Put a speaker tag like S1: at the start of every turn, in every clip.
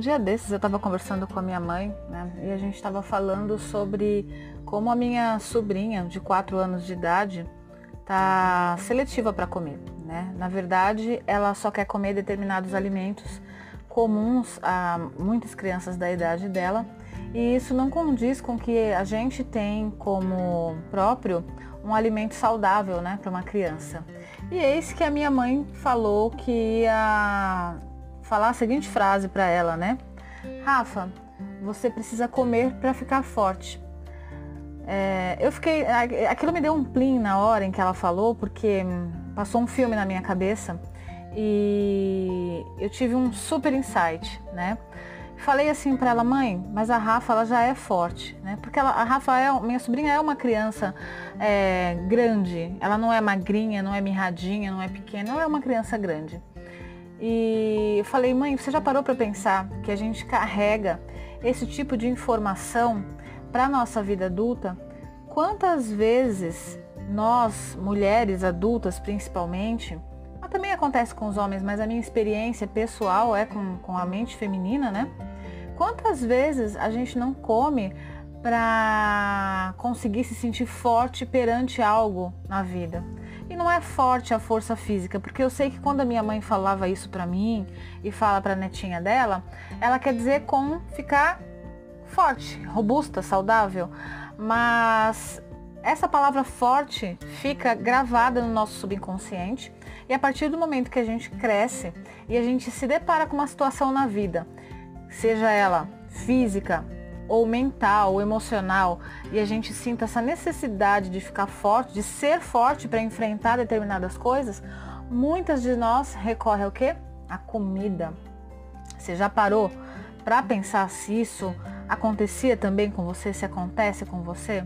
S1: dia desses eu estava conversando com a minha mãe, né? E a gente estava falando sobre como a minha sobrinha de 4 anos de idade tá seletiva para comer, né? Na verdade, ela só quer comer determinados alimentos comuns a muitas crianças da idade dela, e isso não condiz com que a gente tem como próprio um alimento saudável, né, para uma criança. E eis que a minha mãe falou que ia falar a seguinte frase para ela, né? Rafa, você precisa comer para ficar forte. É, eu fiquei. Aquilo me deu um plim na hora em que ela falou, porque passou um filme na minha cabeça e eu tive um super insight, né? Falei assim para ela, mãe, mas a Rafa ela já é forte, né? Porque ela, a Rafa é, minha sobrinha é uma criança é, grande, ela não é magrinha, não é mirradinha, não é pequena, ela é uma criança grande. E eu falei, mãe, você já parou para pensar que a gente carrega esse tipo de informação para nossa vida adulta? Quantas vezes nós, mulheres adultas principalmente, mas também acontece com os homens, mas a minha experiência pessoal é com, com a mente feminina, né? Quantas vezes a gente não come para conseguir se sentir forte perante algo na vida? E não é forte a força física, porque eu sei que quando a minha mãe falava isso para mim e fala para a netinha dela, ela quer dizer com ficar forte, robusta, saudável. Mas essa palavra forte fica gravada no nosso subconsciente e a partir do momento que a gente cresce e a gente se depara com uma situação na vida, seja ela física, ou mental, ou emocional, e a gente sinta essa necessidade de ficar forte, de ser forte para enfrentar determinadas coisas, muitas de nós recorrem ao quê? A comida. Você já parou para pensar se isso acontecia também com você, se acontece com você?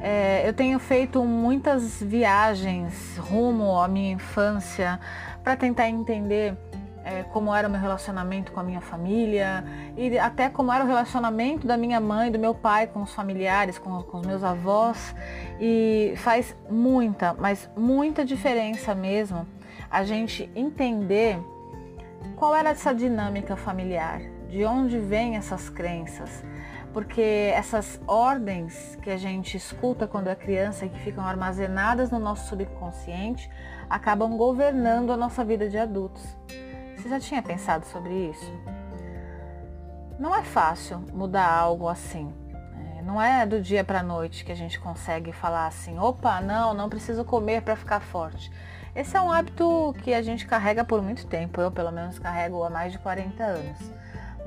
S1: É, eu tenho feito muitas viagens rumo à minha infância para tentar entender é, como era o meu relacionamento com a minha família e até como era o relacionamento da minha mãe, do meu pai com os familiares, com, com os meus avós. E faz muita, mas muita diferença mesmo a gente entender qual era essa dinâmica familiar, de onde vêm essas crenças. Porque essas ordens que a gente escuta quando é criança e que ficam armazenadas no nosso subconsciente acabam governando a nossa vida de adultos. Você já tinha pensado sobre isso? Não é fácil mudar algo assim. Né? Não é do dia para a noite que a gente consegue falar assim, opa, não, não preciso comer para ficar forte. Esse é um hábito que a gente carrega por muito tempo, eu pelo menos carrego há mais de 40 anos.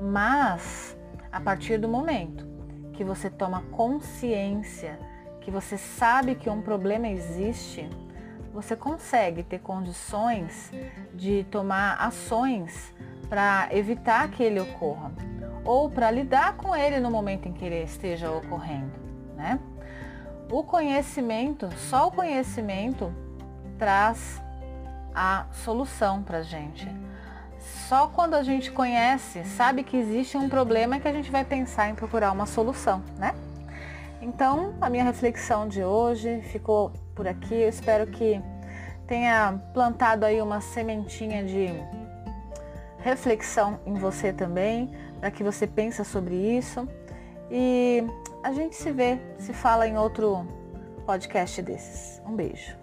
S1: Mas a partir do momento que você toma consciência, que você sabe que um problema existe, você consegue ter condições de tomar ações para evitar que ele ocorra ou para lidar com ele no momento em que ele esteja ocorrendo, né? O conhecimento, só o conhecimento traz a solução para a gente. Só quando a gente conhece, sabe que existe um problema é que a gente vai pensar em procurar uma solução, né? Então, a minha reflexão de hoje ficou por aqui. Eu espero que tenha plantado aí uma sementinha de reflexão em você também, para que você pense sobre isso. E a gente se vê, se fala em outro podcast desses. Um beijo.